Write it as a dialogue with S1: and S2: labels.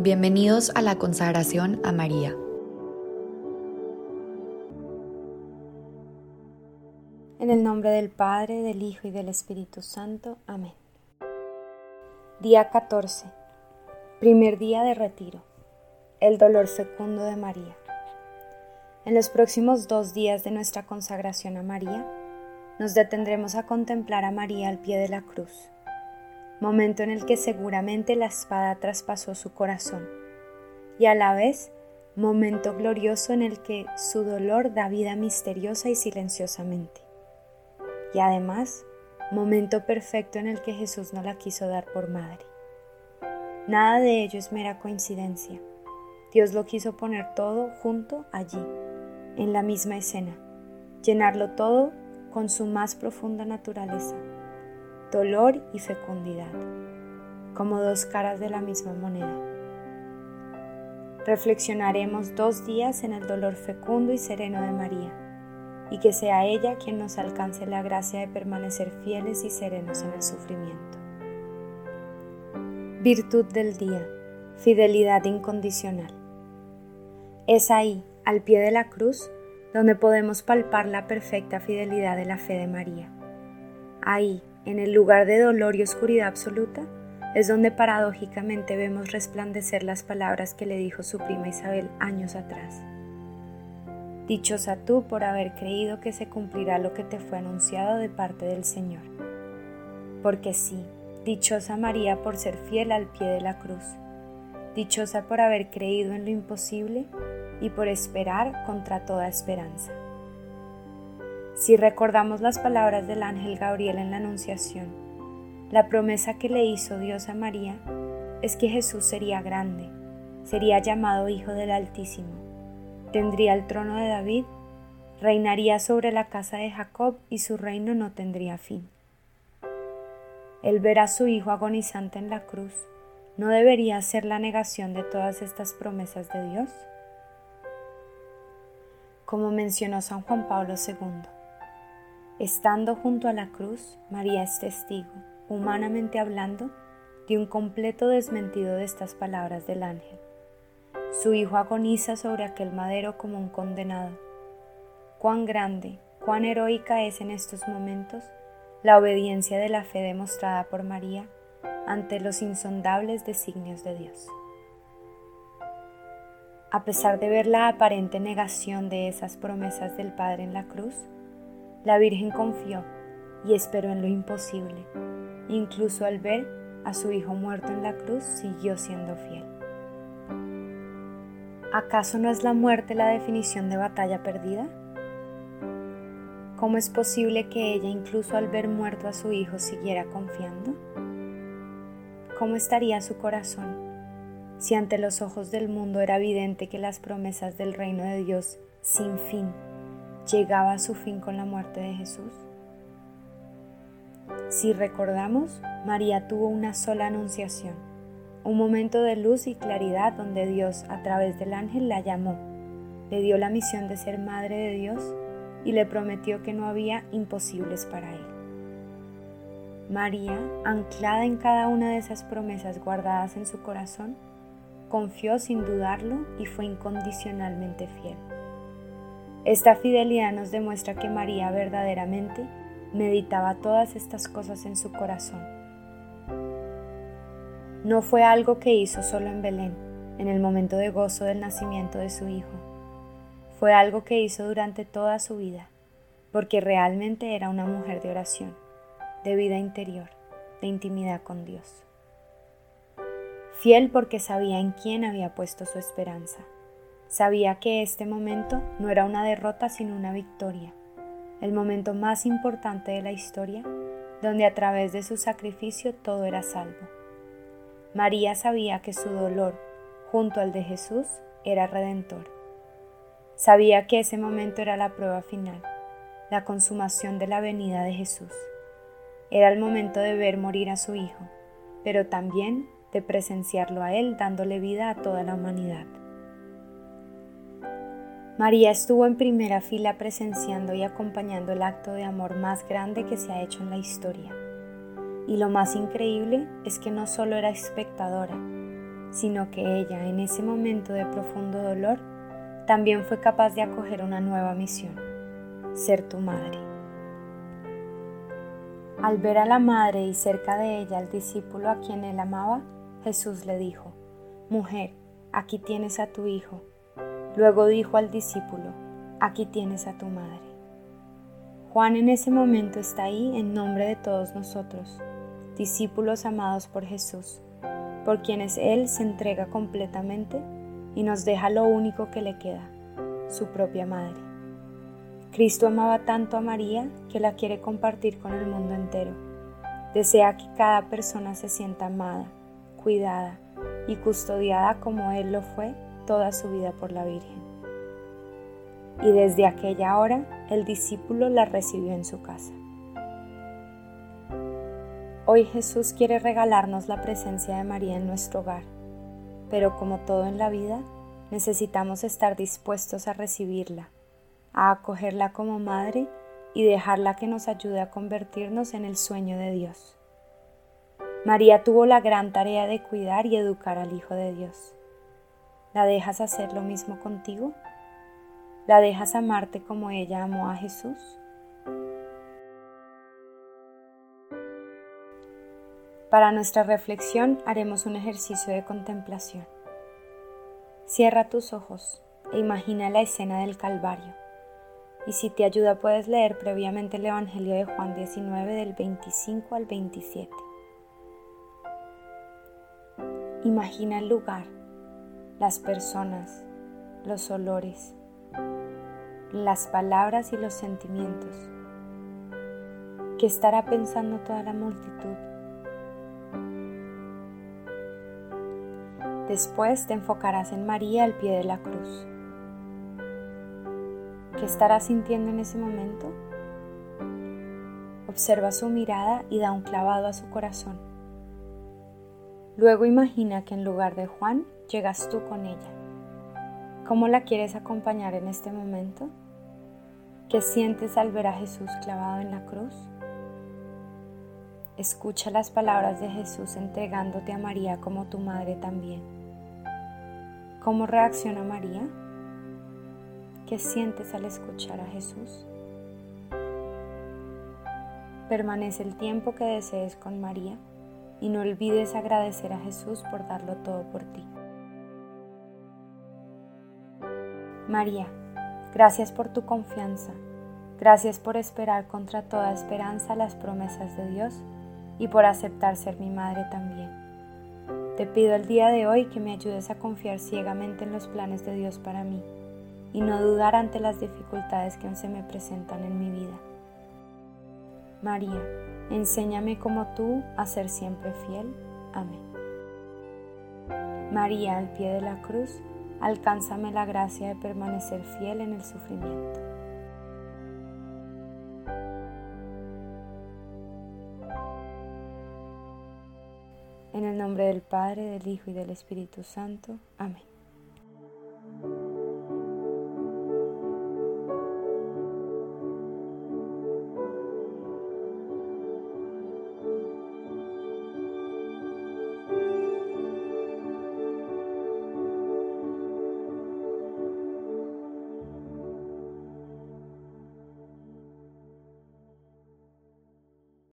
S1: Bienvenidos a la consagración a María.
S2: En el nombre del Padre, del Hijo y del Espíritu Santo. Amén. Día 14. Primer día de retiro. El dolor fecundo de María. En los próximos dos días de nuestra consagración a María, nos detendremos a contemplar a María al pie de la cruz momento en el que seguramente la espada traspasó su corazón, y a la vez momento glorioso en el que su dolor da vida misteriosa y silenciosamente, y además momento perfecto en el que Jesús no la quiso dar por madre. Nada de ello es mera coincidencia. Dios lo quiso poner todo junto allí, en la misma escena, llenarlo todo con su más profunda naturaleza dolor y fecundidad, como dos caras de la misma moneda. Reflexionaremos dos días en el dolor fecundo y sereno de María, y que sea ella quien nos alcance la gracia de permanecer fieles y serenos en el sufrimiento. Virtud del día, fidelidad incondicional. Es ahí, al pie de la cruz, donde podemos palpar la perfecta fidelidad de la fe de María. Ahí, en el lugar de dolor y oscuridad absoluta, es donde paradójicamente vemos resplandecer las palabras que le dijo su prima Isabel años atrás. Dichosa tú por haber creído que se cumplirá lo que te fue anunciado de parte del Señor. Porque sí, dichosa María por ser fiel al pie de la cruz, dichosa por haber creído en lo imposible y por esperar contra toda esperanza. Si recordamos las palabras del ángel Gabriel en la Anunciación, la promesa que le hizo Dios a María es que Jesús sería grande, sería llamado Hijo del Altísimo, tendría el trono de David, reinaría sobre la casa de Jacob y su reino no tendría fin. El ver a su Hijo agonizante en la cruz no debería ser la negación de todas estas promesas de Dios. Como mencionó San Juan Pablo II, Estando junto a la cruz, María es testigo, humanamente hablando, de un completo desmentido de estas palabras del ángel. Su hijo agoniza sobre aquel madero como un condenado. Cuán grande, cuán heroica es en estos momentos la obediencia de la fe demostrada por María ante los insondables designios de Dios. A pesar de ver la aparente negación de esas promesas del Padre en la cruz, la Virgen confió y esperó en lo imposible. Incluso al ver a su hijo muerto en la cruz, siguió siendo fiel. ¿Acaso no es la muerte la definición de batalla perdida? ¿Cómo es posible que ella, incluso al ver muerto a su hijo, siguiera confiando? ¿Cómo estaría su corazón si ante los ojos del mundo era evidente que las promesas del reino de Dios sin fin llegaba a su fin con la muerte de Jesús? Si recordamos, María tuvo una sola anunciación, un momento de luz y claridad donde Dios a través del ángel la llamó, le dio la misión de ser madre de Dios y le prometió que no había imposibles para él. María, anclada en cada una de esas promesas guardadas en su corazón, confió sin dudarlo y fue incondicionalmente fiel. Esta fidelidad nos demuestra que María verdaderamente meditaba todas estas cosas en su corazón. No fue algo que hizo solo en Belén, en el momento de gozo del nacimiento de su hijo. Fue algo que hizo durante toda su vida, porque realmente era una mujer de oración, de vida interior, de intimidad con Dios. Fiel porque sabía en quién había puesto su esperanza Sabía que este momento no era una derrota sino una victoria, el momento más importante de la historia, donde a través de su sacrificio todo era salvo. María sabía que su dolor, junto al de Jesús, era redentor. Sabía que ese momento era la prueba final, la consumación de la venida de Jesús. Era el momento de ver morir a su Hijo, pero también de presenciarlo a Él dándole vida a toda la humanidad. María estuvo en primera fila presenciando y acompañando el acto de amor más grande que se ha hecho en la historia. Y lo más increíble es que no solo era espectadora, sino que ella, en ese momento de profundo dolor, también fue capaz de acoger una nueva misión, ser tu madre. Al ver a la madre y cerca de ella al discípulo a quien él amaba, Jesús le dijo, Mujer, aquí tienes a tu hijo. Luego dijo al discípulo, Aquí tienes a tu madre. Juan en ese momento está ahí en nombre de todos nosotros, discípulos amados por Jesús, por quienes Él se entrega completamente y nos deja lo único que le queda, su propia madre. Cristo amaba tanto a María que la quiere compartir con el mundo entero. Desea que cada persona se sienta amada, cuidada y custodiada como Él lo fue toda su vida por la Virgen. Y desde aquella hora el discípulo la recibió en su casa. Hoy Jesús quiere regalarnos la presencia de María en nuestro hogar, pero como todo en la vida, necesitamos estar dispuestos a recibirla a acogerla como madre y dejarla que nos ayude a convertirnos en el sueño de Dios. María tuvo la gran tarea de cuidar y educar al Hijo de Dios. ¿La dejas hacer lo mismo contigo? ¿La dejas amarte como ella amó a Jesús? Para nuestra reflexión haremos un ejercicio de contemplación. Cierra tus ojos e imagina la escena del Calvario y si te ayuda puedes leer previamente el Evangelio de Juan 19 del 25 al 27. Imagina el lugar, las personas, los olores, las palabras y los sentimientos. ¿Qué estará pensando toda la multitud? Después te enfocarás en María al pie de la cruz. ¿Qué estará sintiendo en ese momento? Observa su mirada y da un clavado a su corazón. Luego imagina que en lugar de Juan llegas tú con ella. ¿Cómo la quieres acompañar en este momento? ¿Qué sientes al ver a Jesús clavado en la cruz? Escucha las palabras de Jesús entregándote a María como tu madre también. ¿Cómo reacciona María? ¿Qué sientes al escuchar a Jesús? Permanece el tiempo que desees con María y no olvides agradecer a Jesús por darlo todo por ti. María, gracias por tu confianza, gracias por esperar contra toda esperanza las promesas de Dios y por aceptar ser mi madre también. Te pido el día de hoy que me ayudes a confiar ciegamente en los planes de Dios para mí y no dudar ante las dificultades que aún se me presentan en mi vida. María, enséñame como tú a ser siempre fiel. Amén. María, al pie de la cruz, alcánzame la gracia de permanecer fiel en el sufrimiento. En el nombre del Padre, del Hijo y del Espíritu Santo. Amén.